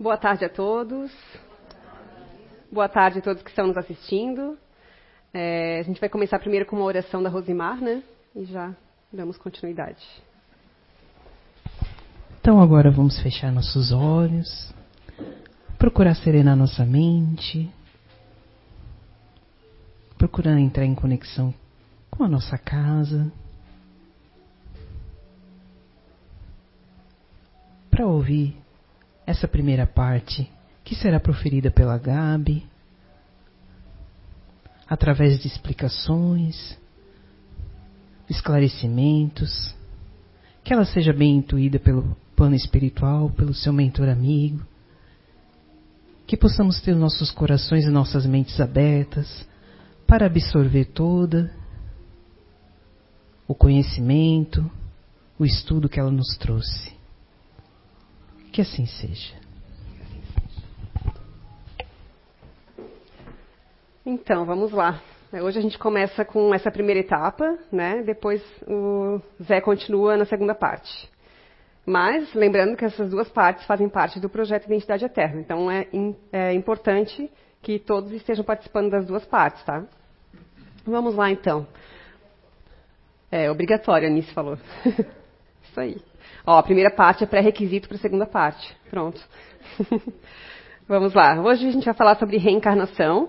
Boa tarde a todos. Boa tarde a todos que estão nos assistindo. É, a gente vai começar primeiro com uma oração da Rosimar, né? E já damos continuidade. Então agora vamos fechar nossos olhos, procurar serenar nossa mente, procurar entrar em conexão com a nossa casa. Para ouvir essa primeira parte que será proferida pela Gabi, através de explicações, esclarecimentos, que ela seja bem intuída pelo plano espiritual, pelo seu mentor amigo, que possamos ter nossos corações e nossas mentes abertas para absorver toda o conhecimento, o estudo que ela nos trouxe. Que assim seja. Então, vamos lá. Hoje a gente começa com essa primeira etapa, né? Depois o Zé continua na segunda parte. Mas, lembrando que essas duas partes fazem parte do projeto Identidade Eterna. Então, é, é importante que todos estejam participando das duas partes, tá? Vamos lá, então. É obrigatório, a Anice falou. Isso aí. Ó, a primeira parte é pré-requisito para a segunda parte. Pronto. Vamos lá. Hoje a gente vai falar sobre reencarnação,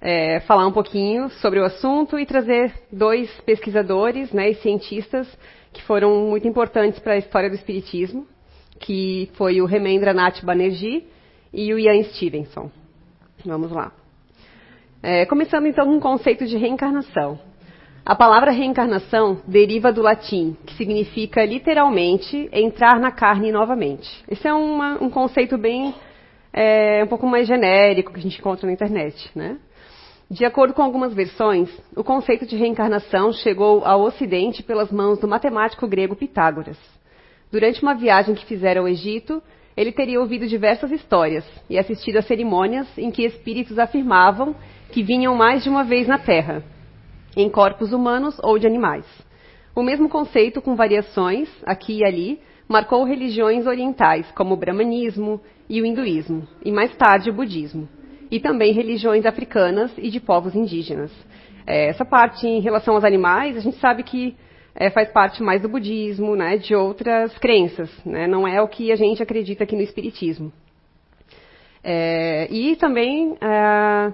é, falar um pouquinho sobre o assunto e trazer dois pesquisadores né, e cientistas que foram muito importantes para a história do Espiritismo, que foi o Nath Banerjee e o Ian Stevenson. Vamos lá. É, começando então com o conceito de reencarnação. A palavra reencarnação deriva do latim, que significa literalmente entrar na carne novamente. Esse é uma, um conceito bem é, um pouco mais genérico que a gente encontra na internet, né? De acordo com algumas versões, o conceito de reencarnação chegou ao Ocidente pelas mãos do matemático grego Pitágoras. Durante uma viagem que fizera ao Egito, ele teria ouvido diversas histórias e assistido a cerimônias em que espíritos afirmavam que vinham mais de uma vez na Terra em corpos humanos ou de animais. O mesmo conceito, com variações, aqui e ali, marcou religiões orientais, como o brahmanismo e o hinduísmo, e mais tarde o budismo, e também religiões africanas e de povos indígenas. É, essa parte em relação aos animais, a gente sabe que é, faz parte mais do budismo, né, de outras crenças, né, não é o que a gente acredita aqui no espiritismo. É, e também é,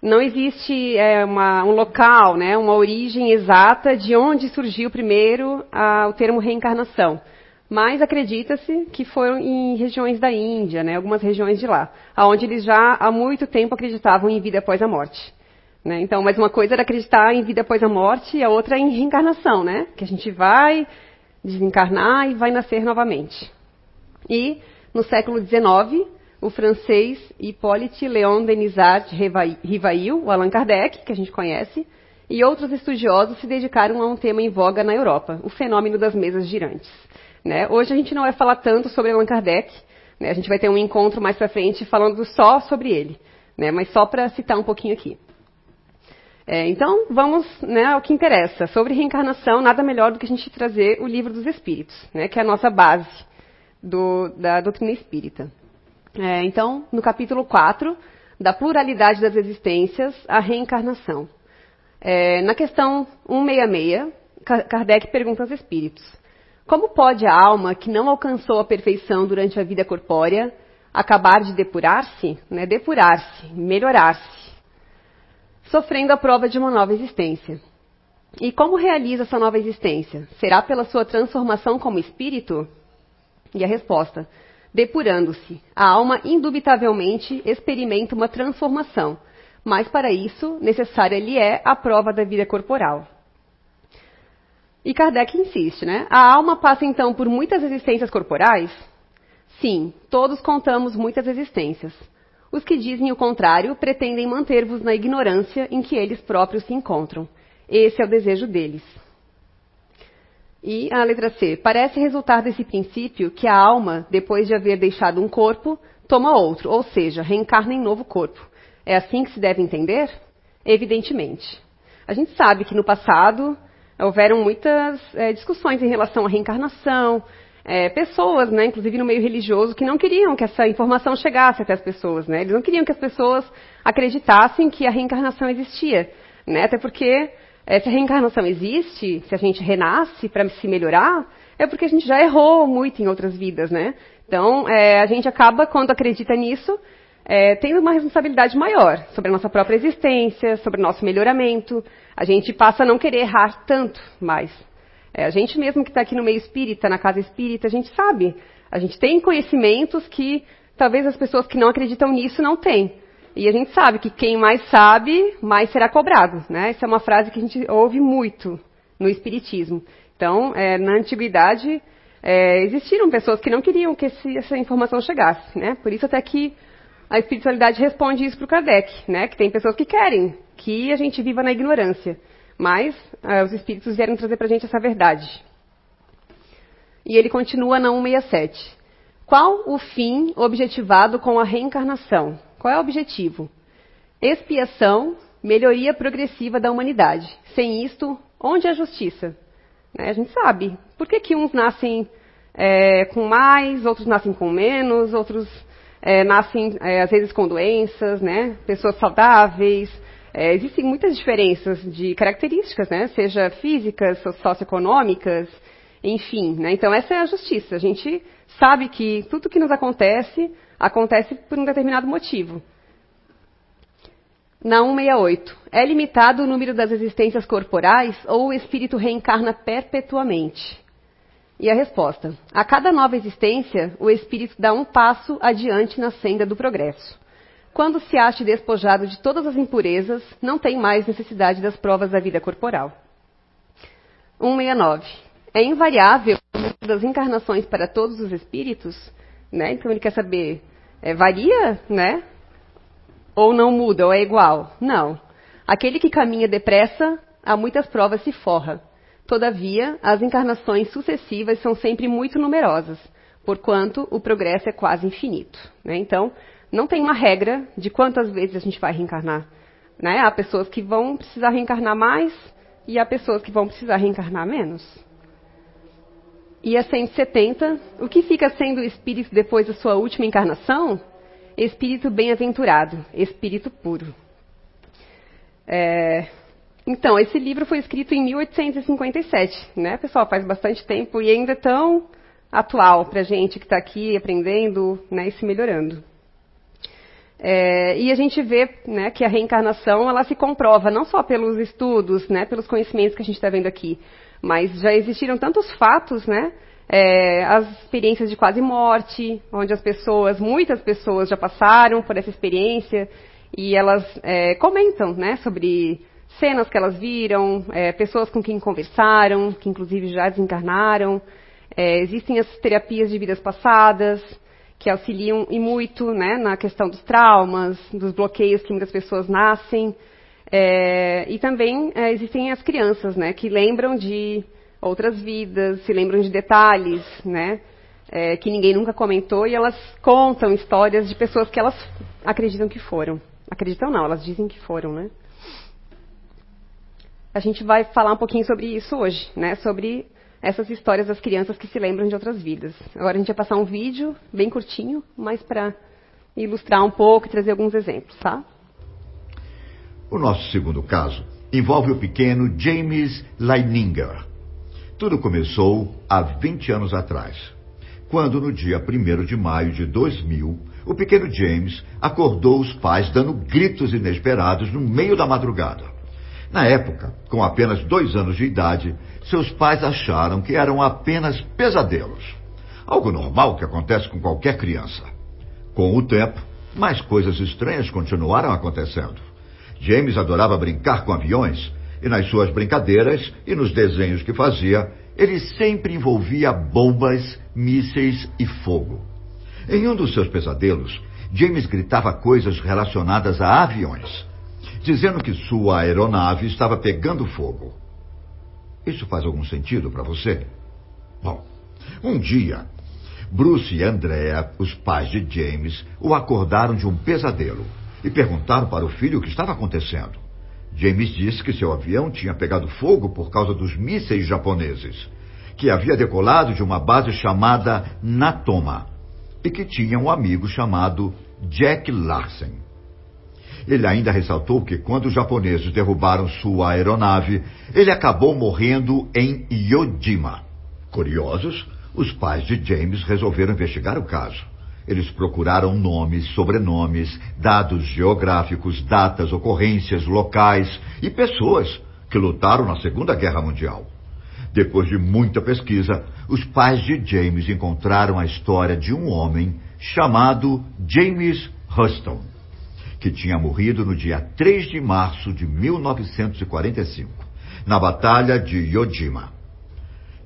não existe é, uma, um local, né, uma origem exata de onde surgiu primeiro a, o termo reencarnação. Mas acredita-se que foram em regiões da Índia, né, algumas regiões de lá, onde eles já há muito tempo acreditavam em vida após a morte. Né? Então, mas uma coisa era acreditar em vida após a morte e a outra em reencarnação, né? Que a gente vai desencarnar e vai nascer novamente. E no século XIX, o francês Hippolyte Léon Denisard Rivail, o Allan Kardec, que a gente conhece, e outros estudiosos se dedicaram a um tema em voga na Europa, o fenômeno das mesas girantes. Né? Hoje a gente não vai falar tanto sobre Allan Kardec, né? a gente vai ter um encontro mais para frente falando só sobre ele, né? mas só para citar um pouquinho aqui. É, então, vamos né, ao que interessa. Sobre reencarnação, nada melhor do que a gente trazer o livro dos Espíritos, né, que é a nossa base do, da doutrina espírita. É, então, no capítulo 4, da pluralidade das existências, a reencarnação. É, na questão 166, Kardec pergunta aos espíritos: Como pode a alma que não alcançou a perfeição durante a vida corpórea acabar de depurar-se, né, depurar-se, melhorar-se, sofrendo a prova de uma nova existência? E como realiza essa nova existência? Será pela sua transformação como espírito? E a resposta: depurando-se. A alma, indubitavelmente, experimenta uma transformação, mas para isso, necessária lhe é a prova da vida corporal. E Kardec insiste, né? A alma passa então por muitas existências corporais? Sim, todos contamos muitas existências. Os que dizem o contrário pretendem manter-vos na ignorância em que eles próprios se encontram. Esse é o desejo deles. E a letra C. Parece resultar desse princípio que a alma, depois de haver deixado um corpo, toma outro, ou seja, reencarna em novo corpo. É assim que se deve entender? Evidentemente. A gente sabe que no passado houveram muitas é, discussões em relação à reencarnação, é, pessoas, né, inclusive no meio religioso, que não queriam que essa informação chegasse até as pessoas, né? Eles não queriam que as pessoas acreditassem que a reencarnação existia, né? Até porque é, se a reencarnação existe, se a gente renasce para se melhorar, é porque a gente já errou muito em outras vidas, né? Então, é, a gente acaba, quando acredita nisso, é, tendo uma responsabilidade maior sobre a nossa própria existência, sobre o nosso melhoramento. A gente passa a não querer errar tanto mais. É, a gente mesmo que está aqui no meio espírita, na casa espírita, a gente sabe. A gente tem conhecimentos que talvez as pessoas que não acreditam nisso não têm. E a gente sabe que quem mais sabe, mais será cobrado. Né? Essa é uma frase que a gente ouve muito no Espiritismo. Então, é, na antiguidade, é, existiram pessoas que não queriam que esse, essa informação chegasse. Né? Por isso até que a espiritualidade responde isso para o Kardec, né? que tem pessoas que querem que a gente viva na ignorância. Mas uh, os espíritos vieram trazer para a gente essa verdade. E ele continua na 167. Qual o fim objetivado com a reencarnação? Qual é o objetivo? Expiação, melhoria progressiva da humanidade. Sem isto, onde é a justiça? Né, a gente sabe. Por que, que uns nascem é, com mais, outros nascem com menos, outros é, nascem, é, às vezes, com doenças, né? Pessoas saudáveis, é, existem muitas diferenças de características, né? seja físicas, socioeconômicas, enfim. Né? Então, essa é a justiça. A gente sabe que tudo que nos acontece, acontece por um determinado motivo. Na 168, é limitado o número das existências corporais ou o espírito reencarna perpetuamente? E a resposta: a cada nova existência, o espírito dá um passo adiante na senda do progresso. Quando se acha despojado de todas as impurezas, não tem mais necessidade das provas da vida corporal. 169. É invariável das encarnações para todos os espíritos? Né? Então ele quer saber, é, varia, né? Ou não muda, ou é igual? Não. Aquele que caminha depressa, a muitas provas se forra. Todavia, as encarnações sucessivas são sempre muito numerosas, porquanto o progresso é quase infinito. Né? Então, não tem uma regra de quantas vezes a gente vai reencarnar. Né? Há pessoas que vão precisar reencarnar mais e há pessoas que vão precisar reencarnar menos. E a 170, o que fica sendo espírito depois da sua última encarnação? Espírito bem-aventurado, espírito puro. É, então, esse livro foi escrito em 1857, né, pessoal? Faz bastante tempo e ainda é tão atual para a gente que está aqui aprendendo né, e se melhorando. É, e a gente vê né, que a reencarnação ela se comprova não só pelos estudos, né, pelos conhecimentos que a gente está vendo aqui, mas já existiram tantos fatos, né, é, as experiências de quase morte, onde as pessoas, muitas pessoas já passaram por essa experiência e elas é, comentam né, sobre cenas que elas viram, é, pessoas com quem conversaram, que inclusive já desencarnaram. É, existem as terapias de vidas passadas que auxiliam e muito né, na questão dos traumas, dos bloqueios que muitas pessoas nascem. É, e também é, existem as crianças, né, que lembram de outras vidas, se lembram de detalhes, né, é, que ninguém nunca comentou e elas contam histórias de pessoas que elas acreditam que foram. Acreditam não, elas dizem que foram, né? A gente vai falar um pouquinho sobre isso hoje, né? Sobre essas histórias das crianças que se lembram de outras vidas. Agora a gente vai passar um vídeo bem curtinho, mas para ilustrar um pouco e trazer alguns exemplos, tá? O nosso segundo caso envolve o pequeno James Leininger. Tudo começou há 20 anos atrás, quando no dia 1 de maio de 2000, o pequeno James acordou os pais dando gritos inesperados no meio da madrugada. Na época, com apenas dois anos de idade, seus pais acharam que eram apenas pesadelos. Algo normal que acontece com qualquer criança. Com o tempo, mais coisas estranhas continuaram acontecendo. James adorava brincar com aviões, e nas suas brincadeiras e nos desenhos que fazia, ele sempre envolvia bombas, mísseis e fogo. Em um dos seus pesadelos, James gritava coisas relacionadas a aviões dizendo que sua aeronave estava pegando fogo. Isso faz algum sentido para você? Bom, um dia, Bruce e Andrea, os pais de James, o acordaram de um pesadelo e perguntaram para o filho o que estava acontecendo. James disse que seu avião tinha pegado fogo por causa dos mísseis japoneses, que havia decolado de uma base chamada Natoma e que tinha um amigo chamado Jack Larsen. Ele ainda ressaltou que quando os japoneses derrubaram sua aeronave, ele acabou morrendo em Yojima. Curiosos, os pais de James resolveram investigar o caso. Eles procuraram nomes, sobrenomes, dados geográficos, datas, ocorrências, locais e pessoas que lutaram na Segunda Guerra Mundial. Depois de muita pesquisa, os pais de James encontraram a história de um homem chamado James Huston, que tinha morrido no dia 3 de março de 1945, na Batalha de Yojima.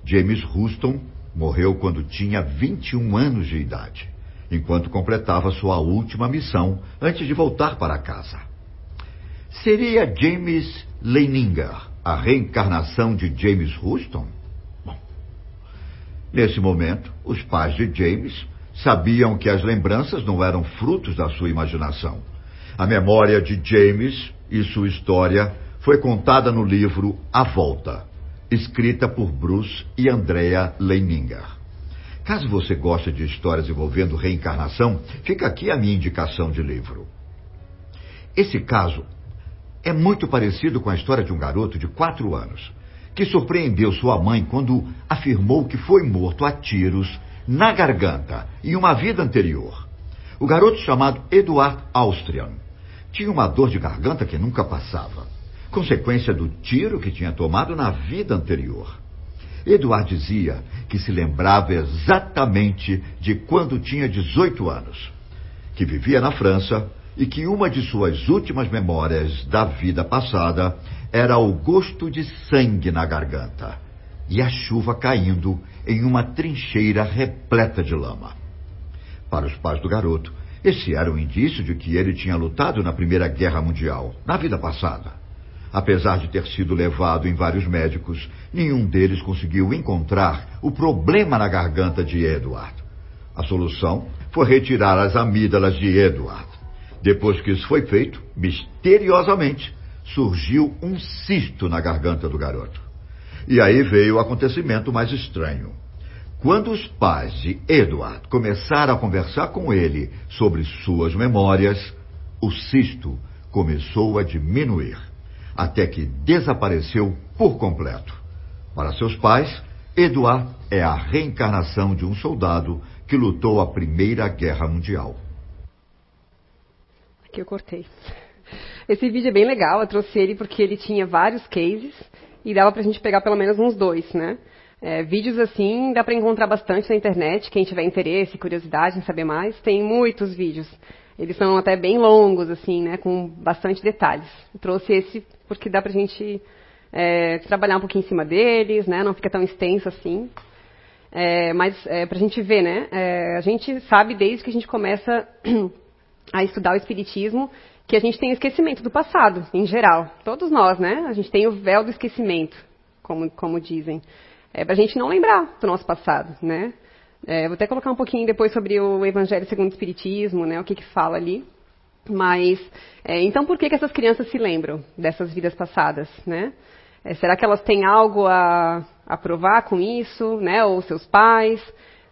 James Huston morreu quando tinha 21 anos de idade, enquanto completava sua última missão antes de voltar para casa. Seria James Leininger a reencarnação de James Houston? Bom, nesse momento, os pais de James sabiam que as lembranças não eram frutos da sua imaginação. A memória de James e sua história foi contada no livro A Volta, escrita por Bruce e Andrea Leininger. Caso você goste de histórias envolvendo reencarnação, fica aqui a minha indicação de livro. Esse caso é muito parecido com a história de um garoto de quatro anos que surpreendeu sua mãe quando afirmou que foi morto a tiros na garganta em uma vida anterior. O garoto chamado Eduard Austrian tinha uma dor de garganta que nunca passava, consequência do tiro que tinha tomado na vida anterior. Eduard dizia que se lembrava exatamente de quando tinha 18 anos, que vivia na França e que uma de suas últimas memórias da vida passada era o gosto de sangue na garganta e a chuva caindo em uma trincheira repleta de lama. Para os pais do garoto, esse era um indício de que ele tinha lutado na Primeira Guerra Mundial, na vida passada. Apesar de ter sido levado em vários médicos, nenhum deles conseguiu encontrar o problema na garganta de Edward. A solução foi retirar as amígdalas de Edward. Depois que isso foi feito, misteriosamente, surgiu um cisto na garganta do garoto. E aí veio o acontecimento mais estranho. Quando os pais de Edward começaram a conversar com ele sobre suas memórias, o cisto começou a diminuir, até que desapareceu por completo. Para seus pais, Edward é a reencarnação de um soldado que lutou a Primeira Guerra Mundial. Aqui eu cortei. Esse vídeo é bem legal, eu trouxe ele porque ele tinha vários cases e dava pra gente pegar pelo menos uns dois, né? É, vídeos assim dá para encontrar bastante na internet, quem tiver interesse, curiosidade em saber mais, tem muitos vídeos. Eles são até bem longos, assim, né, com bastante detalhes. Eu trouxe esse porque dá pra gente é, trabalhar um pouquinho em cima deles, né, não fica tão extenso assim. É, mas é, para a gente ver, né, é, a gente sabe desde que a gente começa a estudar o Espiritismo, que a gente tem esquecimento do passado, em geral. Todos nós, né? A gente tem o véu do esquecimento, como, como dizem. É para a gente não lembrar do nosso passado, né? É, vou até colocar um pouquinho depois sobre o Evangelho segundo o Espiritismo, né? O que, que fala ali. Mas, é, então por que, que essas crianças se lembram dessas vidas passadas, né? É, será que elas têm algo a, a provar com isso, né? Ou seus pais?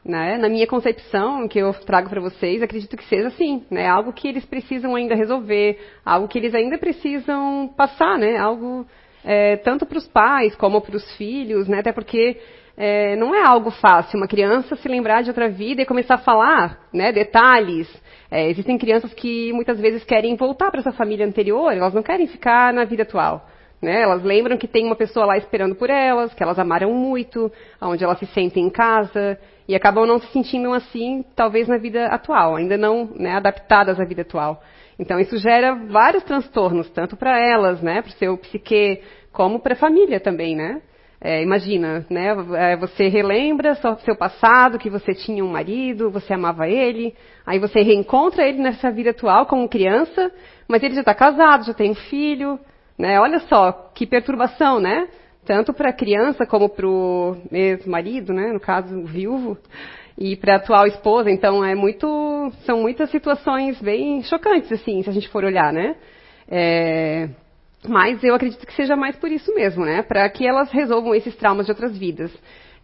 Né? Na minha concepção, que eu trago para vocês, acredito que seja assim, né? Algo que eles precisam ainda resolver, algo que eles ainda precisam passar, né? Algo é, tanto para os pais como para os filhos, né? Até porque é, não é algo fácil uma criança se lembrar de outra vida e começar a falar, né? Detalhes. É, existem crianças que muitas vezes querem voltar para essa família anterior, elas não querem ficar na vida atual. Né? Elas lembram que tem uma pessoa lá esperando por elas, que elas amaram muito, onde elas se sentem em casa e acabam não se sentindo assim, talvez na vida atual, ainda não né, adaptadas à vida atual. Então isso gera vários transtornos, tanto para elas, né, para o seu psique, como para a família também, né? É, imagina, né? É, você relembra seu passado, que você tinha um marido, você amava ele, aí você reencontra ele nessa vida atual como criança, mas ele já está casado, já tem um filho, né? Olha só, que perturbação, né? Tanto para a criança como para o ex-marido, né? no caso, o viúvo, e para a atual esposa. Então, é muito, são muitas situações bem chocantes, assim, se a gente for olhar, né? É, mas eu acredito que seja mais por isso mesmo, né? Para que elas resolvam esses traumas de outras vidas.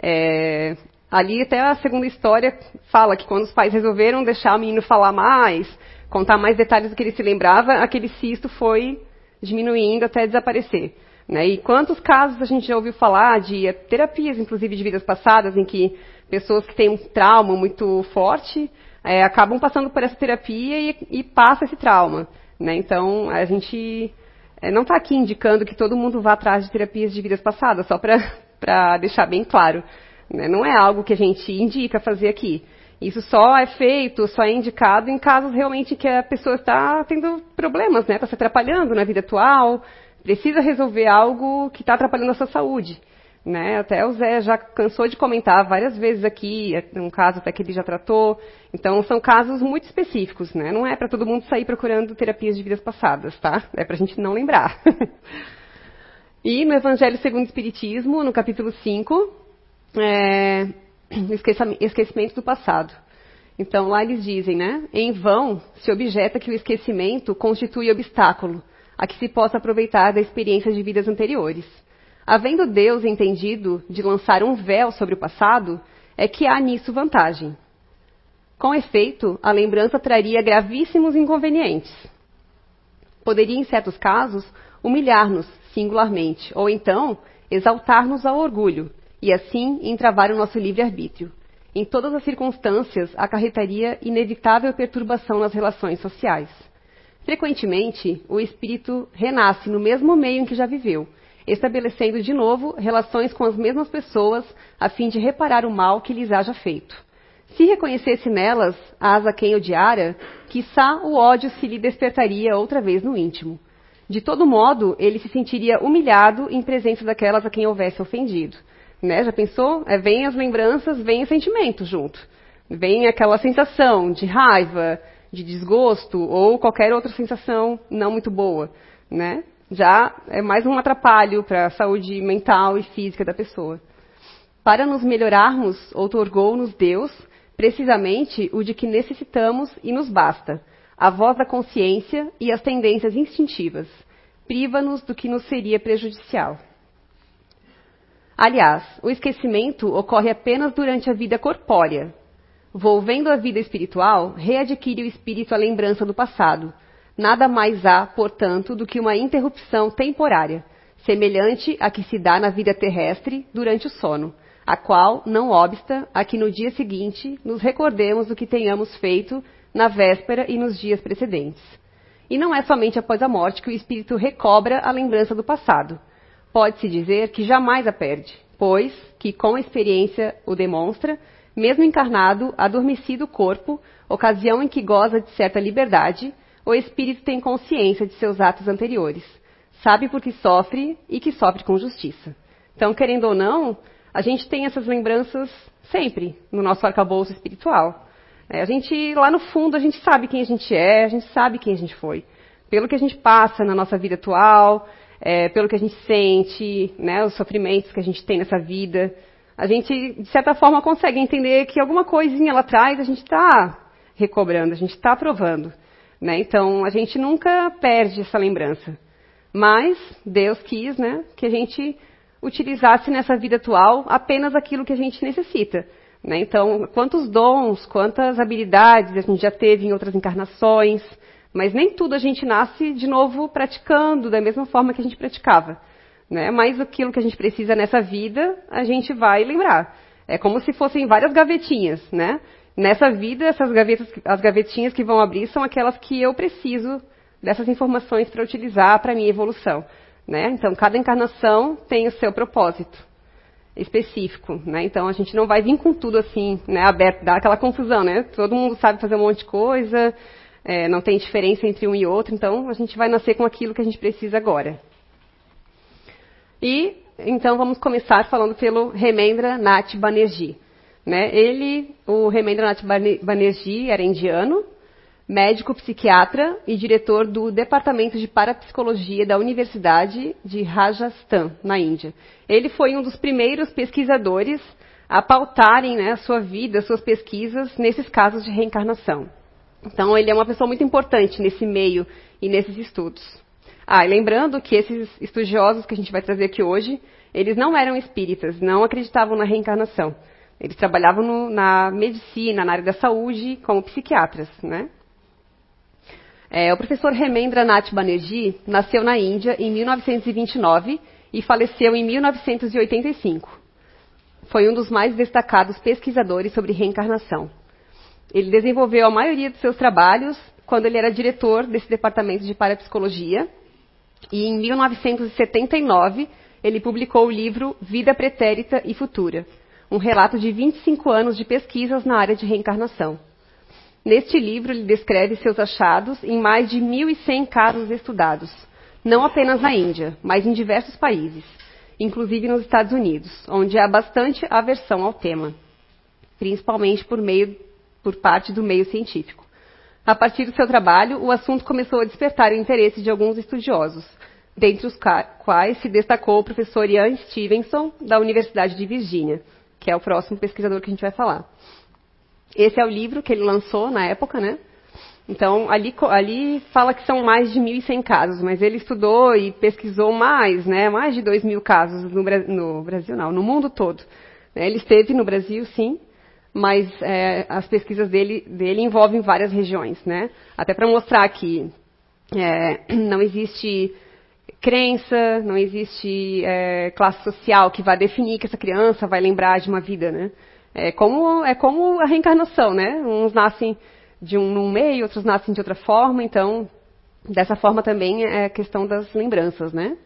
É, ali até a segunda história fala que quando os pais resolveram deixar o menino falar mais, contar mais detalhes do que ele se lembrava, aquele cisto foi diminuindo até desaparecer. Né? E quantos casos a gente já ouviu falar de terapias, inclusive de vidas passadas, em que pessoas que têm um trauma muito forte é, acabam passando por essa terapia e, e passa esse trauma. Né? Então, a gente é, não está aqui indicando que todo mundo vá atrás de terapias de vidas passadas, só para deixar bem claro. Né? Não é algo que a gente indica fazer aqui. Isso só é feito, só é indicado em casos realmente que a pessoa está tendo problemas, está né? se atrapalhando na vida atual, precisa resolver algo que está atrapalhando a sua saúde. Né? Até o Zé já cansou de comentar várias vezes aqui, é um caso até que ele já tratou. Então, são casos muito específicos, né? Não é para todo mundo sair procurando terapias de vidas passadas, tá? É para a gente não lembrar. e no Evangelho segundo o Espiritismo, no capítulo 5, é, esquecimento do passado. Então, lá eles dizem, né? Em vão se objeta que o esquecimento constitui obstáculo a que se possa aproveitar da experiência de vidas anteriores. Havendo Deus entendido de lançar um véu sobre o passado, é que há nisso vantagem. Com efeito, a lembrança traria gravíssimos inconvenientes. Poderia, em certos casos, humilhar-nos singularmente, ou então exaltar-nos ao orgulho, e assim entravar o nosso livre-arbítrio. Em todas as circunstâncias, acarretaria inevitável perturbação nas relações sociais. Frequentemente, o espírito renasce no mesmo meio em que já viveu, estabelecendo de novo relações com as mesmas pessoas a fim de reparar o mal que lhes haja feito. Se reconhecesse nelas as a quem odiara, quiçá o ódio se lhe despertaria outra vez no íntimo. De todo modo, ele se sentiria humilhado em presença daquelas a quem houvesse ofendido. Né? Já pensou? É, vem as lembranças, vem o sentimento junto. Vem aquela sensação de raiva, de desgosto ou qualquer outra sensação não muito boa. Né? Já é mais um atrapalho para a saúde mental e física da pessoa. Para nos melhorarmos, outorgou-nos Deus precisamente o de que necessitamos e nos basta, a voz da consciência e as tendências instintivas. Priva-nos do que nos seria prejudicial. Aliás, o esquecimento ocorre apenas durante a vida corpórea. Volvendo à vida espiritual, readquire o espírito a lembrança do passado, Nada mais há, portanto, do que uma interrupção temporária, semelhante à que se dá na vida terrestre durante o sono, a qual não obsta a que no dia seguinte nos recordemos do que tenhamos feito na véspera e nos dias precedentes. E não é somente após a morte que o espírito recobra a lembrança do passado. Pode-se dizer que jamais a perde, pois que com a experiência o demonstra, mesmo encarnado, adormecido o corpo, ocasião em que goza de certa liberdade, o espírito tem consciência de seus atos anteriores, sabe por que sofre e que sofre com justiça. Então, querendo ou não, a gente tem essas lembranças sempre no nosso arcabouço espiritual. É, a gente, lá no fundo, a gente sabe quem a gente é, a gente sabe quem a gente foi. Pelo que a gente passa na nossa vida atual, é, pelo que a gente sente, né, os sofrimentos que a gente tem nessa vida. A gente, de certa forma, consegue entender que alguma coisinha lá atrás a gente está recobrando, a gente está provando. Né? Então, a gente nunca perde essa lembrança. Mas Deus quis né, que a gente utilizasse nessa vida atual apenas aquilo que a gente necessita. Né? Então, quantos dons, quantas habilidades a gente já teve em outras encarnações, mas nem tudo a gente nasce de novo praticando da mesma forma que a gente praticava. Né? Mas aquilo que a gente precisa nessa vida, a gente vai lembrar. É como se fossem várias gavetinhas, né? Nessa vida, essas gavetas, as gavetinhas que vão abrir são aquelas que eu preciso dessas informações para utilizar para minha evolução. Né? Então, cada encarnação tem o seu propósito específico. Né? Então, a gente não vai vir com tudo assim, né, aberto, dá aquela confusão. Né? Todo mundo sabe fazer um monte de coisa, é, não tem diferença entre um e outro, então a gente vai nascer com aquilo que a gente precisa agora. E, então, vamos começar falando pelo Remendra Nath Banerjee. Né? Ele, o Remendranath Banerjee, era indiano, médico psiquiatra e diretor do Departamento de Parapsicologia da Universidade de Rajasthan, na Índia. Ele foi um dos primeiros pesquisadores a pautarem né, a sua vida, suas pesquisas nesses casos de reencarnação. Então, ele é uma pessoa muito importante nesse meio e nesses estudos. Ah, e lembrando que esses estudiosos que a gente vai trazer aqui hoje, eles não eram espíritas, não acreditavam na reencarnação. Eles trabalhavam no, na medicina, na área da saúde, como psiquiatras, né? É, o professor Hemendra Nath Banerjee nasceu na Índia em 1929 e faleceu em 1985. Foi um dos mais destacados pesquisadores sobre reencarnação. Ele desenvolveu a maioria dos seus trabalhos quando ele era diretor desse departamento de parapsicologia. E em 1979, ele publicou o livro Vida Pretérita e Futura, um relato de 25 anos de pesquisas na área de reencarnação. Neste livro, ele descreve seus achados em mais de 1.100 casos estudados, não apenas na Índia, mas em diversos países, inclusive nos Estados Unidos, onde há bastante aversão ao tema, principalmente por, meio, por parte do meio científico. A partir do seu trabalho, o assunto começou a despertar o interesse de alguns estudiosos, dentre os quais se destacou o professor Ian Stevenson, da Universidade de Virgínia, que é o próximo pesquisador que a gente vai falar. Esse é o livro que ele lançou na época, né? Então, ali, ali fala que são mais de 1.100 casos, mas ele estudou e pesquisou mais, né? Mais de 2 mil casos no, no, Brasil, não, no mundo todo. Ele esteve no Brasil, sim, mas é, as pesquisas dele, dele envolvem várias regiões, né? Até para mostrar que é, não existe crença, não existe é, classe social que vai definir que essa criança vai lembrar de uma vida, né? É como, é como a reencarnação, né? Uns nascem de um num meio, outros nascem de outra forma, então dessa forma também é questão das lembranças, né?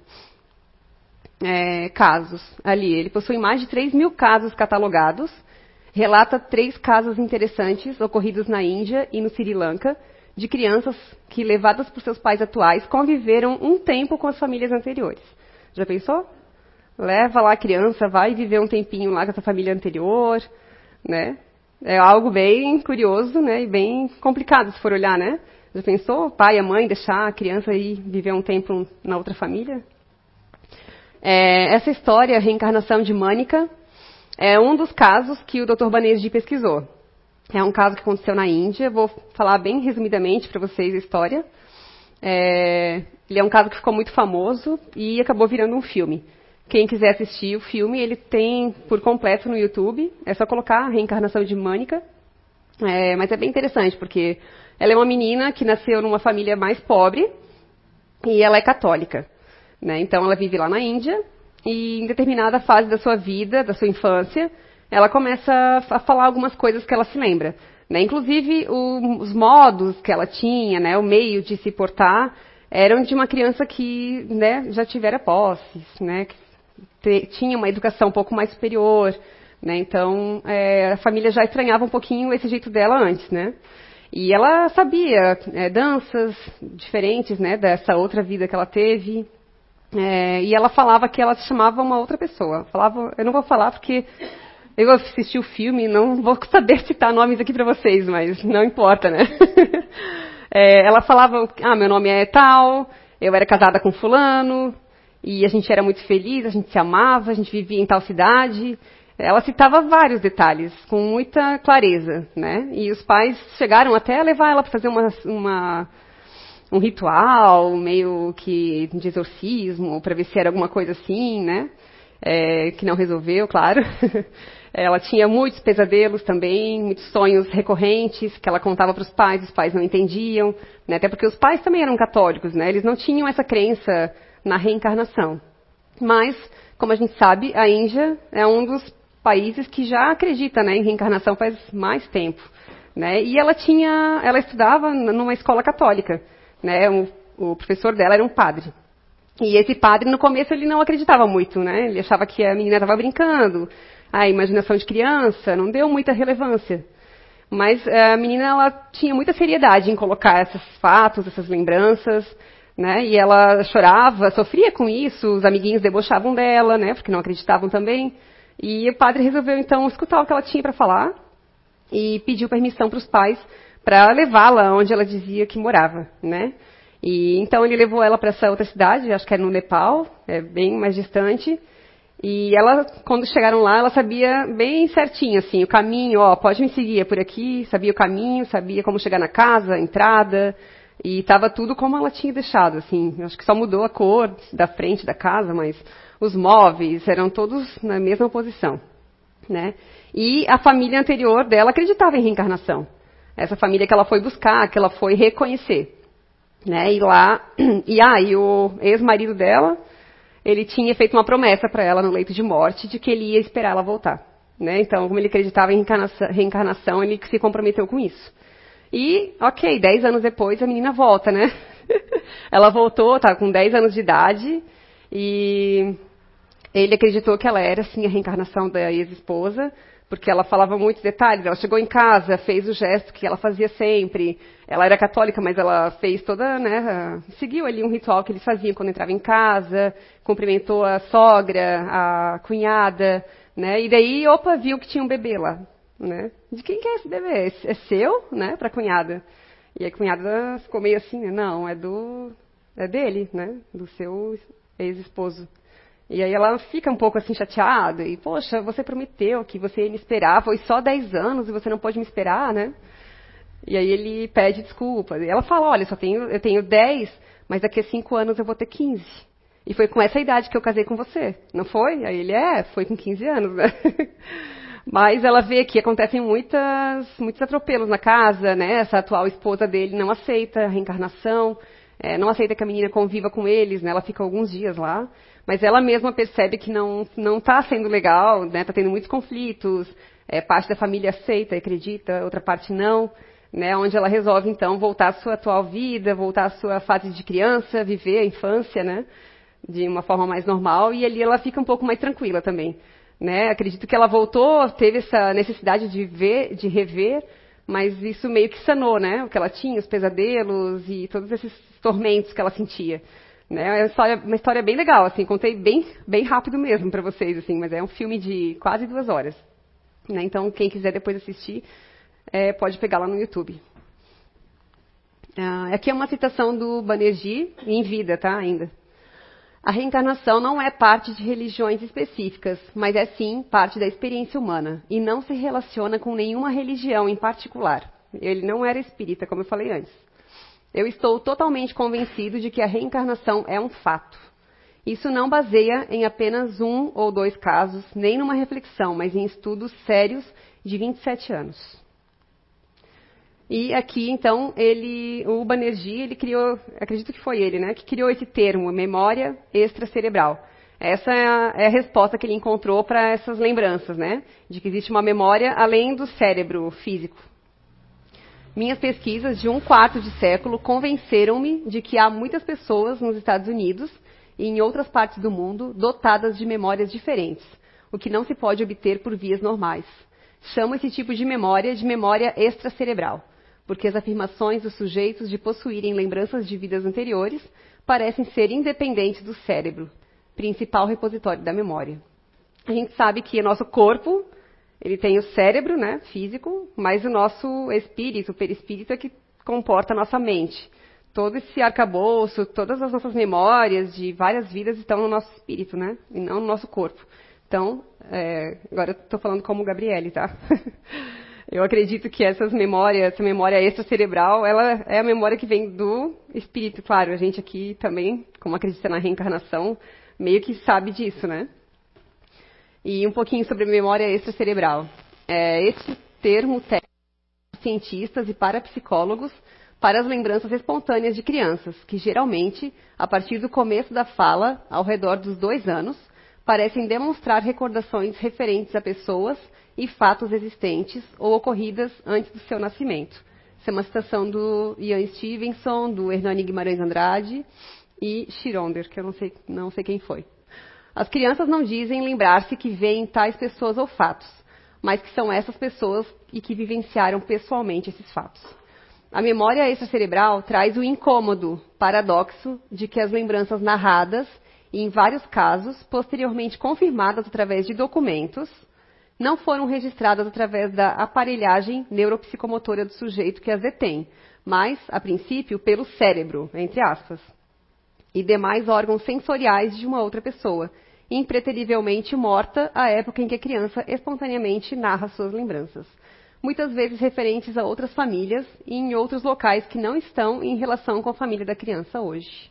É, casos ali, ele possui mais de 3 mil casos catalogados, relata três casos interessantes ocorridos na Índia e no Sri Lanka, de crianças que, levadas por seus pais atuais, conviveram um tempo com as famílias anteriores. Já pensou? Leva lá a criança, vai viver um tempinho lá com essa família anterior, né? É algo bem curioso, né? E bem complicado se for olhar, né? Já pensou? Pai e a mãe deixar a criança ir viver um tempo na outra família? É, essa história, a reencarnação de Mânica, é um dos casos que o Dr. Banerjee pesquisou. É um caso que aconteceu na Índia. Vou falar bem resumidamente para vocês a história. É, ele é um caso que ficou muito famoso e acabou virando um filme. Quem quiser assistir o filme, ele tem por completo no YouTube. É só colocar a reencarnação de Mânica. É, mas é bem interessante, porque ela é uma menina que nasceu numa família mais pobre e ela é católica. Né? Então ela vive lá na Índia e em determinada fase da sua vida, da sua infância, ela começa a falar algumas coisas que ela se lembra. Né? Inclusive o, os modos que ela tinha, né? o meio de se portar, eram de uma criança que né, já tivera posses, né? que tinha uma educação um pouco mais superior, né? Então é, a família já estranhava um pouquinho esse jeito dela antes, né? E ela sabia é, danças diferentes, né? Dessa outra vida que ela teve. É, e ela falava que ela se chamava uma outra pessoa. Falava, eu não vou falar porque eu assisti o filme, não vou saber citar nomes aqui para vocês, mas não importa, né? é, ela falava, ah, meu nome é tal, eu era casada com fulano, e a gente era muito feliz, a gente se amava, a gente vivia em tal cidade. Ela citava vários detalhes, com muita clareza, né? E os pais chegaram até a levar ela para fazer uma, uma, um ritual, meio que de exorcismo, para ver se era alguma coisa assim, né? É, que não resolveu, claro. ela tinha muitos pesadelos também, muitos sonhos recorrentes que ela contava para os pais, os pais não entendiam, né? até porque os pais também eram católicos, né? eles não tinham essa crença na reencarnação. Mas, como a gente sabe, a Índia é um dos países que já acredita né, em reencarnação faz mais tempo. Né? E ela tinha, ela estudava numa escola católica. Né? O, professor dela era um padre. E esse padre, no começo, ele não acreditava muito, né? Ele achava que a menina estava brincando, a imaginação de criança, não deu muita relevância. Mas a menina, ela tinha muita seriedade em colocar esses fatos, essas lembranças, né? E ela chorava, sofria com isso, os amiguinhos debochavam dela, né? Porque não acreditavam também. E o padre resolveu então escutar o que ela tinha para falar e pediu permissão para os pais para levá-la onde ela dizia que morava, né? E então ele levou ela para essa outra cidade, acho que era no Nepal, é bem mais distante. E ela, quando chegaram lá, ela sabia bem certinho, assim, o caminho, ó, pode me seguir, é por aqui, sabia o caminho, sabia como chegar na casa, a entrada, e estava tudo como ela tinha deixado, assim. Acho que só mudou a cor da frente da casa, mas os móveis eram todos na mesma posição, né? E a família anterior dela acreditava em reencarnação. Essa família que ela foi buscar, que ela foi reconhecer, né? E lá, e aí ah, o ex-marido dela, ele tinha feito uma promessa para ela no leito de morte de que ele ia esperar ela voltar, né? Então, como ele acreditava em reencarnação, reencarnação ele se comprometeu com isso. E, ok, dez anos depois a menina volta, né? ela voltou, tá com 10 anos de idade, e ele acreditou que ela era, sim, a reencarnação da ex-esposa, porque ela falava muitos detalhes. Ela chegou em casa, fez o gesto que ela fazia sempre. Ela era católica, mas ela fez toda, né, seguiu ali um ritual que eles faziam quando entrava em casa, cumprimentou a sogra, a cunhada, né? E daí, opa, viu que tinha um bebê lá, né? De quem que é esse bebê? É seu, né, para a cunhada. E a cunhada ficou meio assim, né? não, é do é dele, né, do seu ex-esposo. E aí ela fica um pouco assim chateada e, poxa, você prometeu que você me esperar, foi só 10 anos e você não pode me esperar, né? E aí ele pede desculpas. E ela fala, olha, só tenho, eu tenho 10, mas daqui a 5 anos eu vou ter 15. E foi com essa idade que eu casei com você, não foi? Aí ele, é, foi com 15 anos, né? Mas ela vê que acontecem muitas, muitos atropelos na casa, né? Essa atual esposa dele não aceita a reencarnação, é, não aceita que a menina conviva com eles, né? Ela fica alguns dias lá. Mas ela mesma percebe que não não está sendo legal, né? Está tendo muitos conflitos. É, parte da família aceita, acredita, outra parte não. Né, onde ela resolve então voltar à sua atual vida, voltar à sua fase de criança, viver a infância, né, de uma forma mais normal e ali ela fica um pouco mais tranquila também, né? Acredito que ela voltou, teve essa necessidade de ver, de rever, mas isso meio que sanou, né? O que ela tinha, os pesadelos e todos esses tormentos que ela sentia. Né? É uma história, uma história bem legal, assim, contei bem, bem rápido mesmo para vocês, assim, mas é um filme de quase duas horas. Né? Então, quem quiser depois assistir, é, pode pegar lá no YouTube. Ah, aqui é uma citação do Banerjee, em vida, tá, ainda. A reencarnação não é parte de religiões específicas, mas é sim parte da experiência humana, e não se relaciona com nenhuma religião em particular. Ele não era espírita, como eu falei antes. Eu estou totalmente convencido de que a reencarnação é um fato. Isso não baseia em apenas um ou dois casos, nem numa reflexão, mas em estudos sérios de 27 anos. E aqui, então, ele, o Banerjee, ele criou, acredito que foi ele, né, que criou esse termo, memória extracerebral. Essa é a, é a resposta que ele encontrou para essas lembranças, né, de que existe uma memória além do cérebro físico. Minhas pesquisas de um quarto de século convenceram-me de que há muitas pessoas nos Estados Unidos e em outras partes do mundo dotadas de memórias diferentes, o que não se pode obter por vias normais. Chamo esse tipo de memória de memória extracerebral, porque as afirmações dos sujeitos de possuírem lembranças de vidas anteriores parecem ser independentes do cérebro, principal repositório da memória. A gente sabe que o nosso corpo ele tem o cérebro, né, físico, mas o nosso espírito, o perispírito é que comporta a nossa mente. Todo esse arcabouço, todas as nossas memórias de várias vidas estão no nosso espírito, né, e não no nosso corpo. Então, é, agora estou falando como Gabriele, tá? Eu acredito que essas memórias, essa memória extracerebral, ela é a memória que vem do espírito. Claro, a gente aqui também, como acredita na reencarnação, meio que sabe disso, né? e um pouquinho sobre memória extracerebral. É, esse termo técnico cientistas e parapsicólogos para as lembranças espontâneas de crianças, que geralmente, a partir do começo da fala, ao redor dos dois anos, parecem demonstrar recordações referentes a pessoas e fatos existentes ou ocorridas antes do seu nascimento. Isso é uma citação do Ian Stevenson, do Hernani Guimarães Andrade e Schironder, que eu não sei, não sei quem foi. As crianças não dizem lembrar-se que veem tais pessoas ou fatos, mas que são essas pessoas e que vivenciaram pessoalmente esses fatos. A memória extracerebral traz o incômodo, paradoxo, de que as lembranças narradas, e em vários casos, posteriormente confirmadas através de documentos, não foram registradas através da aparelhagem neuropsicomotora do sujeito que as detém, mas, a princípio, pelo cérebro, entre aspas e demais órgãos sensoriais de uma outra pessoa, impreterivelmente morta à época em que a criança espontaneamente narra suas lembranças, muitas vezes referentes a outras famílias e em outros locais que não estão em relação com a família da criança hoje.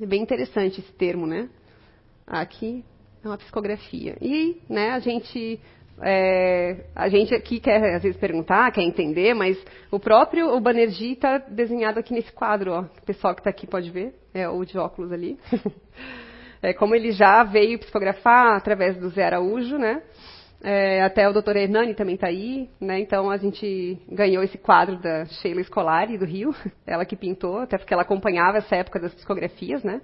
É bem interessante esse termo, né? Aqui é uma psicografia. E, né, a gente é, a gente aqui quer às vezes perguntar, quer entender, mas o próprio o Banerjee está desenhado aqui nesse quadro, ó. O pessoal que está aqui pode ver, é o de óculos ali. é, como ele já veio psicografar através do Zé Araújo, né? É, até o doutor Hernani também está aí, né? Então a gente ganhou esse quadro da Sheila Scolari do Rio, ela que pintou, até porque ela acompanhava essa época das psicografias, né?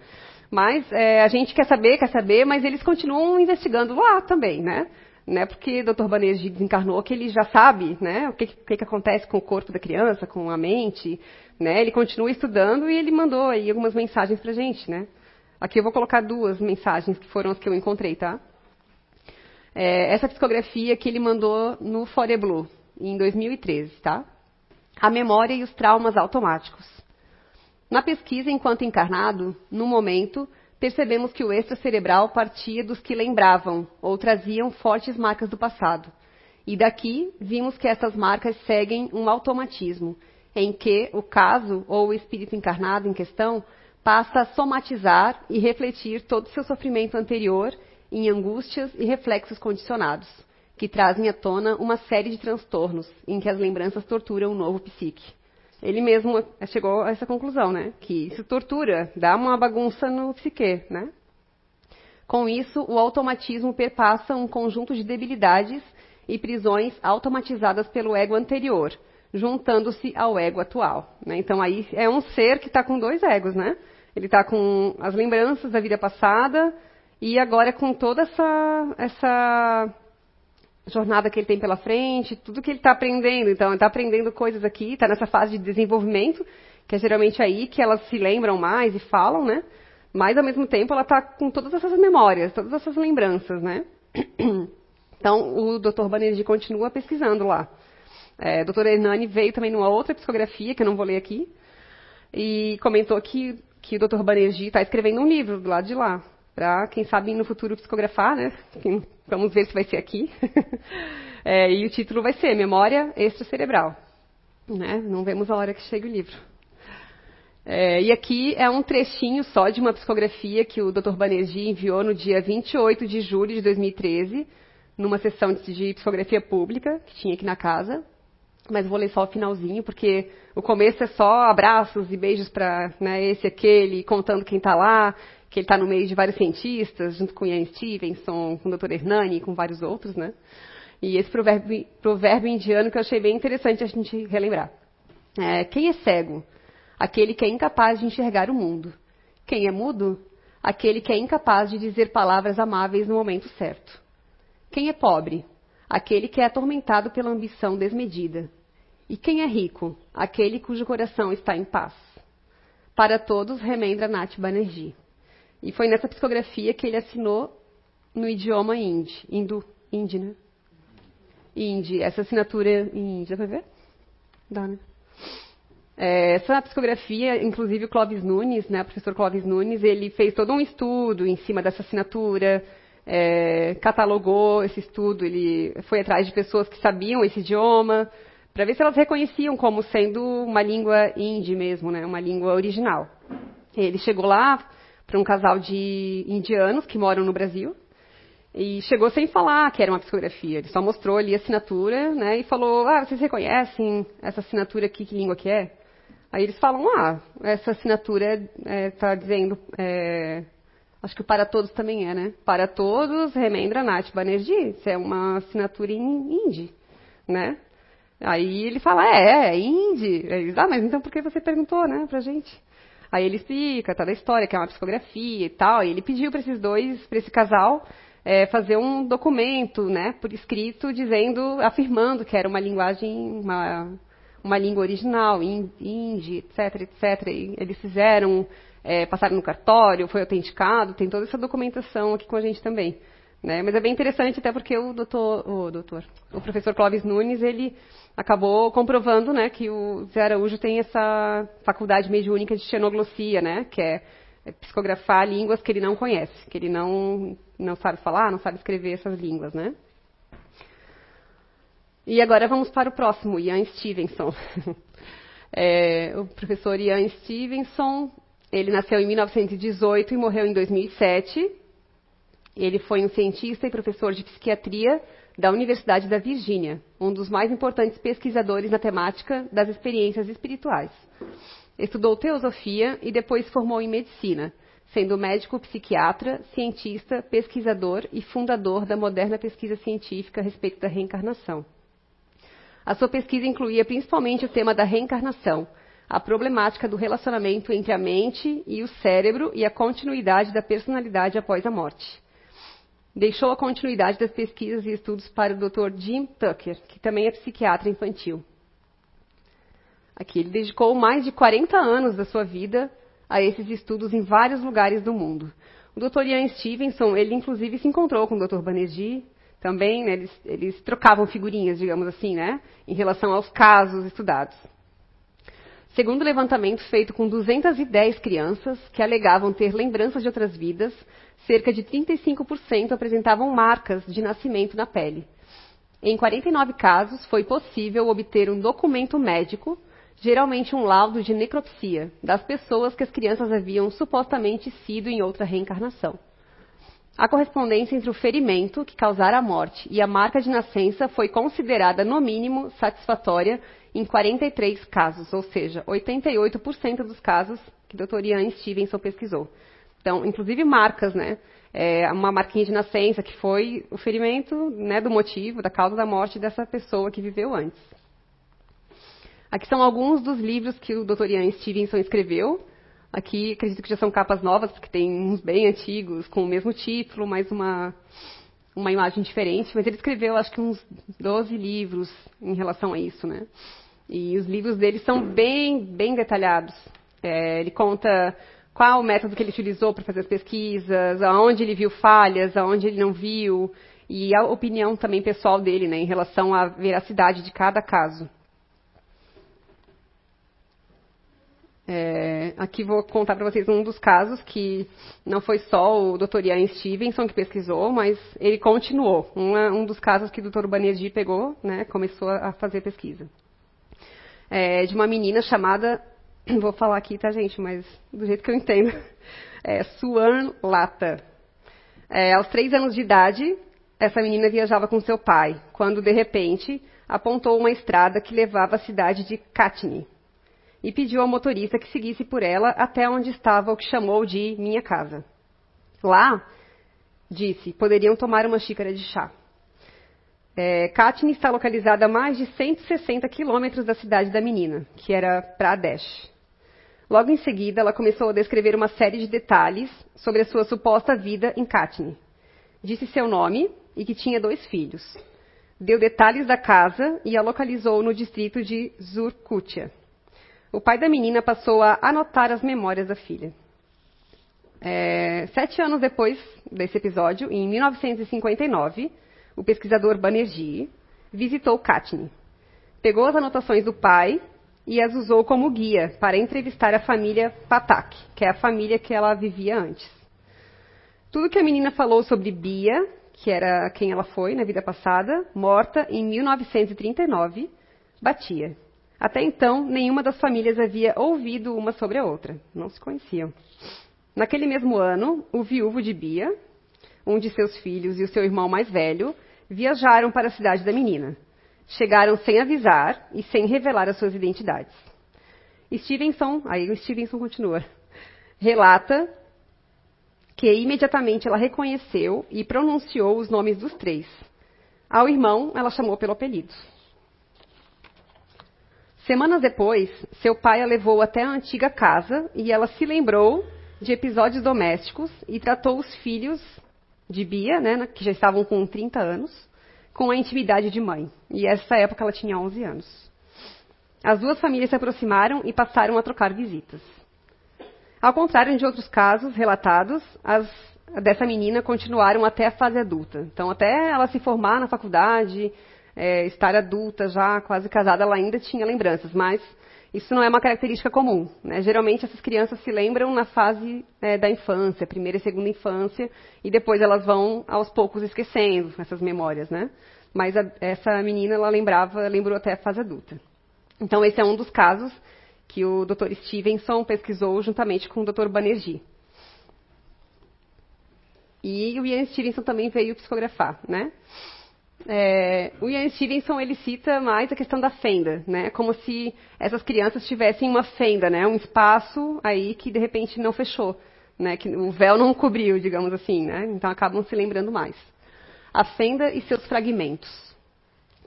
Mas é, a gente quer saber, quer saber, mas eles continuam investigando lá também, né? né, porque o Dr. Banerjee desencarnou, que ele já sabe né, o que, que, que, acontece com o corpo da criança, com a mente. Né, ele continua estudando e ele mandou aí algumas mensagens para a gente. Né. Aqui eu vou colocar duas mensagens que foram as que eu encontrei. Tá? É, essa psicografia que ele mandou no Foreblu, em 2013. Tá? A memória e os traumas automáticos. Na pesquisa enquanto encarnado, no momento, percebemos que o extracerebral partia dos que lembravam ou traziam fortes marcas do passado. E daqui vimos que essas marcas seguem um automatismo, em que o caso ou o espírito encarnado em questão passa a somatizar e refletir todo o seu sofrimento anterior em angústias e reflexos condicionados, que trazem à tona uma série de transtornos em que as lembranças torturam o novo psique. Ele mesmo chegou a essa conclusão, né? Que isso tortura, dá uma bagunça no psique, né? Com isso, o automatismo perpassa um conjunto de debilidades e prisões automatizadas pelo ego anterior, juntando-se ao ego atual. Né? Então aí é um ser que está com dois egos, né? Ele está com as lembranças da vida passada e agora com toda essa, essa jornada que ele tem pela frente, tudo que ele está aprendendo. Então, ele está aprendendo coisas aqui, está nessa fase de desenvolvimento, que é geralmente aí que elas se lembram mais e falam, né? Mas, ao mesmo tempo, ela está com todas essas memórias, todas essas lembranças, né? Então, o Dr. Banerjee continua pesquisando lá. É, Dr. Hernani veio também numa outra psicografia, que eu não vou ler aqui, e comentou que, que o Dr. Banerjee está escrevendo um livro do lado de lá para, quem sabe, no futuro psicografar, né? Vamos ver se vai ser aqui. é, e o título vai ser Memória Extracerebral. Né? Não vemos a hora que chegue o livro. É, e aqui é um trechinho só de uma psicografia que o Dr. Banerjee enviou no dia 28 de julho de 2013, numa sessão de psicografia pública que tinha aqui na casa. Mas vou ler só o finalzinho, porque o começo é só abraços e beijos para né, esse aquele, contando quem está lá, que ele está no meio de vários cientistas, junto com Ian Stevenson, com o Dr. Hernani e com vários outros, né? E esse provérbio, provérbio indiano que eu achei bem interessante a gente relembrar. É, quem é cego? Aquele que é incapaz de enxergar o mundo. Quem é mudo? Aquele que é incapaz de dizer palavras amáveis no momento certo. Quem é pobre? Aquele que é atormentado pela ambição desmedida. E quem é rico? Aquele cujo coração está em paz. Para todos, remendra Nath Banerjee. E foi nessa psicografia que ele assinou no idioma hindi, hindu, hindi, né? Hindi, essa assinatura em hindi, dá pra ver? Dá, né? É, essa psicografia, inclusive o Clóvis Nunes, né, o professor Clóvis Nunes, ele fez todo um estudo em cima dessa assinatura, é, catalogou esse estudo, ele foi atrás de pessoas que sabiam esse idioma, para ver se elas reconheciam como sendo uma língua hindi mesmo, né, uma língua original. Ele chegou lá, para um casal de indianos que moram no Brasil. E chegou sem falar que era uma psicografia. Ele só mostrou ali a assinatura, né? E falou: Ah, vocês reconhecem essa assinatura aqui? Que língua que é? Aí eles falam: Ah, essa assinatura está é, tá dizendo. É, acho que o para todos também é, né? Para todos, Remendra Nath Banerjee. Isso é uma assinatura em hindi, né? Aí ele fala: É, é hindi. Eles, ah, mas então por que você perguntou, né, pra gente? Aí ele explica toda a história, que é uma psicografia e tal. E ele pediu para esses dois, para esse casal, é, fazer um documento, né, por escrito, dizendo, afirmando que era uma linguagem, uma, uma língua original, hindi, etc, etc. E eles fizeram, é, passaram no cartório, foi autenticado, tem toda essa documentação aqui com a gente também. Né? Mas é bem interessante até porque o doutor, o doutor, o professor Clóvis Nunes, ele acabou comprovando, né, que o Zé Araújo tem essa faculdade mediúnica de xenoglossia, né, que é, é psicografar línguas que ele não conhece, que ele não não sabe falar, não sabe escrever essas línguas, né? E agora vamos para o próximo, Ian Stevenson. é, o professor Ian Stevenson, ele nasceu em 1918 e morreu em 2007 Ele foi um cientista e professor de psiquiatria da Universidade da Virgínia, um dos mais importantes pesquisadores na temática das experiências espirituais. Estudou teosofia e depois formou em medicina, sendo médico psiquiatra, cientista, pesquisador e fundador da moderna pesquisa científica a respeito da reencarnação. A sua pesquisa incluía principalmente o tema da reencarnação, a problemática do relacionamento entre a mente e o cérebro e a continuidade da personalidade após a morte. Deixou a continuidade das pesquisas e estudos para o Dr. Jim Tucker, que também é psiquiatra infantil. Aqui ele dedicou mais de 40 anos da sua vida a esses estudos em vários lugares do mundo. O Dr. Ian Stevenson, ele inclusive se encontrou com o Dr. Banerjee, também, né, eles, eles trocavam figurinhas, digamos assim, né, em relação aos casos estudados. Segundo o levantamento feito com 210 crianças que alegavam ter lembranças de outras vidas, cerca de 35% apresentavam marcas de nascimento na pele. Em 49 casos, foi possível obter um documento médico, geralmente um laudo de necropsia, das pessoas que as crianças haviam supostamente sido em outra reencarnação. A correspondência entre o ferimento que causara a morte e a marca de nascença foi considerada, no mínimo, satisfatória em 43 casos, ou seja, 88% dos casos que o Dr. Ian Stevenson pesquisou. Então, inclusive marcas, né? É uma marquinha de nascença que foi o ferimento né, do motivo, da causa da morte dessa pessoa que viveu antes. Aqui são alguns dos livros que o Dr. Ian Stevenson escreveu. Aqui acredito que já são capas novas, porque tem uns bem antigos com o mesmo título, mas uma, uma imagem diferente. Mas ele escreveu acho que uns 12 livros em relação a isso, né? E os livros dele são bem, bem detalhados. É, ele conta qual o método que ele utilizou para fazer as pesquisas, aonde ele viu falhas, aonde ele não viu, e a opinião também pessoal dele né, em relação à veracidade de cada caso. É, aqui vou contar para vocês um dos casos que não foi só o Dr. Ian Stevenson que pesquisou, mas ele continuou. Um, dos casos que o Dr. Banerjee pegou, né, começou a fazer pesquisa. É, de uma menina chamada Vou falar aqui, tá, gente? Mas do jeito que eu entendo. É Suan Lata. É, aos três anos de idade, essa menina viajava com seu pai, quando, de repente, apontou uma estrada que levava à cidade de Katni e pediu ao motorista que seguisse por ela até onde estava o que chamou de minha casa. Lá, disse, poderiam tomar uma xícara de chá. É, Katni está localizada a mais de 160 quilômetros da cidade da menina, que era Pradesh. Logo em seguida, ela começou a descrever uma série de detalhes sobre a sua suposta vida em Katni. Disse seu nome e que tinha dois filhos. Deu detalhes da casa e a localizou no distrito de Zurkutia. O pai da menina passou a anotar as memórias da filha. É, sete anos depois desse episódio, em 1959, o pesquisador Banerjee visitou Katni. Pegou as anotações do pai e as usou como guia para entrevistar a família Patak, que é a família que ela vivia antes. Tudo que a menina falou sobre Bia, que era quem ela foi na vida passada, morta em 1939, batia. Até então, nenhuma das famílias havia ouvido uma sobre a outra. Não se conheciam. Naquele mesmo ano, o viúvo de Bia, um de seus filhos e o seu irmão mais velho, viajaram para a cidade da menina, chegaram sem avisar e sem revelar as suas identidades. Stevenson, aí o Stevenson continua, relata que imediatamente ela reconheceu e pronunciou os nomes dos três. Ao irmão, ela chamou pelo apelido. Semanas depois, seu pai a levou até a antiga casa e ela se lembrou de episódios domésticos e tratou os filhos de Bia, né, que já estavam com 30 anos, com a intimidade de mãe. E essa época ela tinha 11 anos. As duas famílias se aproximaram e passaram a trocar visitas. Ao contrário de outros casos relatados, as dessa menina continuaram até a fase adulta. Então, até ela se formar na faculdade, é, estar adulta já, quase casada, ela ainda tinha lembranças, mas isso não é uma característica comum. Né? Geralmente, essas crianças se lembram na fase é, da infância, primeira e segunda infância, e depois elas vão, aos poucos, esquecendo essas memórias. Né? Mas a, essa menina, ela lembrava, lembrou até a fase adulta. Então, esse é um dos casos que o Dr. Stevenson pesquisou juntamente com o Dr. Banerjee. E o Ian Stevenson também veio psicografar, né? É, o Ian Stevenson ele cita mais a questão da fenda, né? Como se essas crianças tivessem uma fenda, né? Um espaço aí que de repente não fechou, né? Que o véu não cobriu, digamos assim, né? Então acabam se lembrando mais. A fenda e seus fragmentos.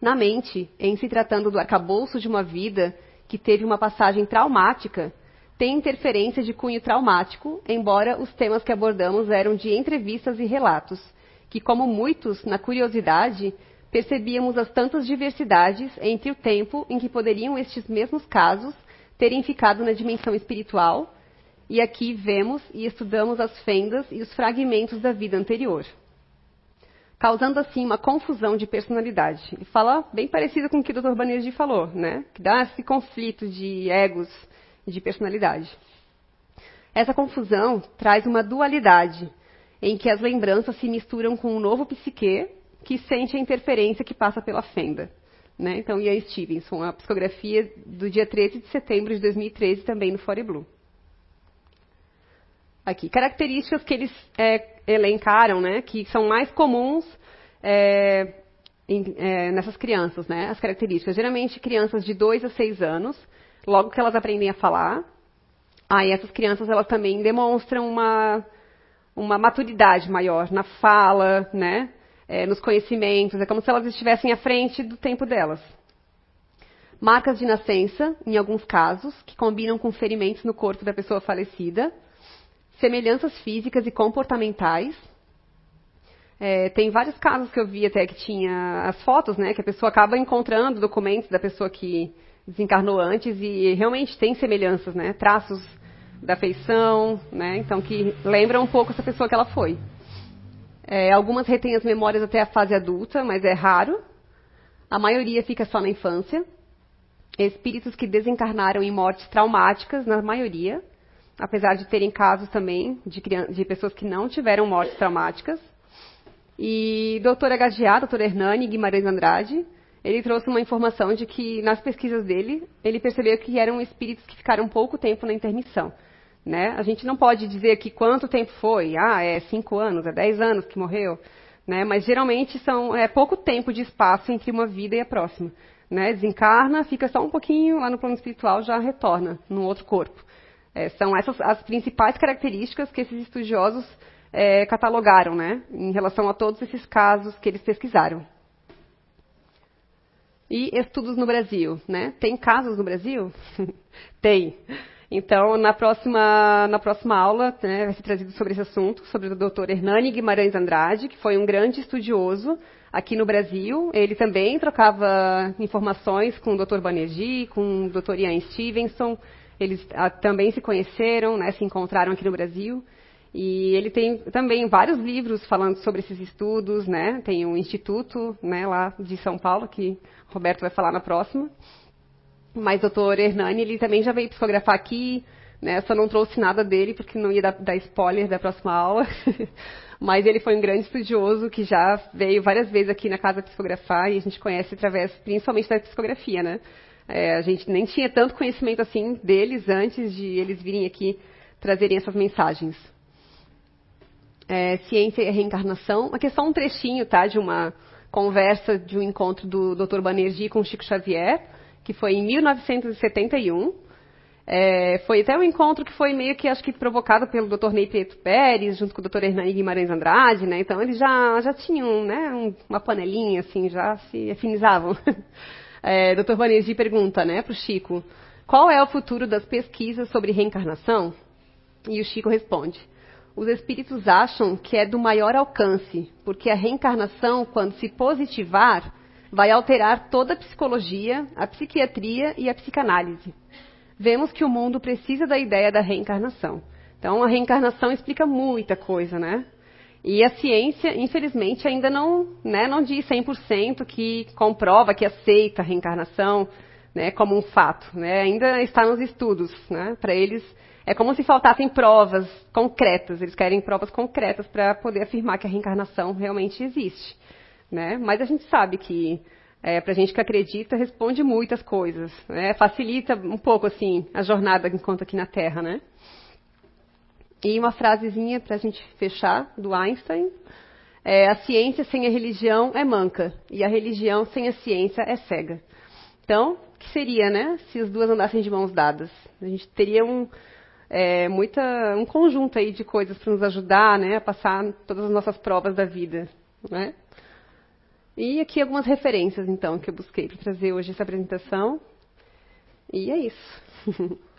Na mente, em se tratando do arcabouço de uma vida que teve uma passagem traumática, tem interferência de cunho traumático, embora os temas que abordamos eram de entrevistas e relatos, que, como muitos, na curiosidade, percebíamos as tantas diversidades entre o tempo em que poderiam estes mesmos casos terem ficado na dimensão espiritual, e aqui vemos e estudamos as fendas e os fragmentos da vida anterior. Causando assim uma confusão de personalidade. E fala bem parecido com o que o Dr. Banerjee falou, né? Que dá esse conflito de egos de personalidade. Essa confusão traz uma dualidade, em que as lembranças se misturam com um novo psique que sente a interferência que passa pela fenda. Né? Então, Ian Stevenson, a psicografia do dia 13 de setembro de 2013, também no Fore Blue. Aqui, características que eles é, elencaram, né, que são mais comuns é, em, é, nessas crianças, né, as características. Geralmente, crianças de 2 a 6 anos, logo que elas aprendem a falar, aí essas crianças elas também demonstram uma, uma maturidade maior na fala, né? É, nos conhecimentos, é como se elas estivessem à frente do tempo delas. Marcas de nascença, em alguns casos, que combinam com ferimentos no corpo da pessoa falecida. Semelhanças físicas e comportamentais. É, tem vários casos que eu vi até que tinha as fotos, né? Que a pessoa acaba encontrando documentos da pessoa que desencarnou antes e realmente tem semelhanças, né? Traços da feição, né? Então que lembram um pouco essa pessoa que ela foi. É, algumas retêm as memórias até a fase adulta, mas é raro. A maioria fica só na infância. Espíritos que desencarnaram em mortes traumáticas, na maioria, apesar de terem casos também de, de pessoas que não tiveram mortes traumáticas. E doutora HGA, doutora Hernani Guimarães Andrade, ele trouxe uma informação de que, nas pesquisas dele, ele percebeu que eram espíritos que ficaram pouco tempo na intermissão. Né? A gente não pode dizer aqui quanto tempo foi, ah, é cinco anos, é dez anos que morreu, né? mas geralmente são, é pouco tempo de espaço entre uma vida e a próxima. Né? Desencarna, fica só um pouquinho lá no plano espiritual, já retorna num outro corpo. É, são essas as principais características que esses estudiosos é, catalogaram né? em relação a todos esses casos que eles pesquisaram e estudos no Brasil, né? Tem casos no Brasil? Tem. Então, na próxima, na próxima aula, né, vai ser trazido sobre esse assunto, sobre o Dr. Hernani Guimarães Andrade, que foi um grande estudioso aqui no Brasil. Ele também trocava informações com o Dr. Banerjee, com o Dr. Ian Stevenson. Eles ah, também se conheceram, né, se encontraram aqui no Brasil. E ele tem também vários livros falando sobre esses estudos, né? Tem um instituto, né, lá de São Paulo que o Roberto vai falar na próxima. Mas o doutor Hernani, ele também já veio psicografar aqui, né? Só não trouxe nada dele porque não ia dar, dar spoiler da próxima aula. Mas ele foi um grande estudioso que já veio várias vezes aqui na casa psicografar e a gente conhece através, principalmente da psicografia, né? É, a gente nem tinha tanto conhecimento assim deles antes de eles virem aqui trazerem essas mensagens é, Ciência e Reencarnação. Aqui é só um trechinho, tá, de uma conversa de um encontro do Dr. Banerjee com Chico Xavier, que foi em 1971. É, foi até um encontro que foi meio que, acho que, provocado pelo Dr. Ney Prieto Pérez, junto com o Dr. Hernani Guimarães Andrade, né? Então, eles já, já tinham, né, um, uma panelinha, assim, já se afinizavam. É, Dr. Banerjee pergunta, né, para o Chico, qual é o futuro das pesquisas sobre reencarnação? E o Chico responde, os espíritos acham que é do maior alcance, porque a reencarnação, quando se positivar, vai alterar toda a psicologia, a psiquiatria e a psicanálise. Vemos que o mundo precisa da ideia da reencarnação. Então, a reencarnação explica muita coisa, né? E a ciência, infelizmente, ainda não, né, não diz 100% que comprova, que aceita a reencarnação né, como um fato. Né? Ainda está nos estudos. Né? Para eles, é como se faltassem provas concretas. Eles querem provas concretas para poder afirmar que a reencarnação realmente existe. Né? Mas a gente sabe que, é, para gente que acredita, responde muitas coisas. Né? Facilita um pouco assim a jornada enquanto aqui na Terra. Né? E uma frasezinha para a gente fechar, do Einstein. É, a ciência sem a religião é manca, e a religião sem a ciência é cega. Então, o que seria, né, se as duas andassem de mãos dadas? A gente teria um, é, muita, um conjunto aí de coisas para nos ajudar, né, a passar todas as nossas provas da vida, né? E aqui algumas referências, então, que eu busquei para trazer hoje essa apresentação. E é isso.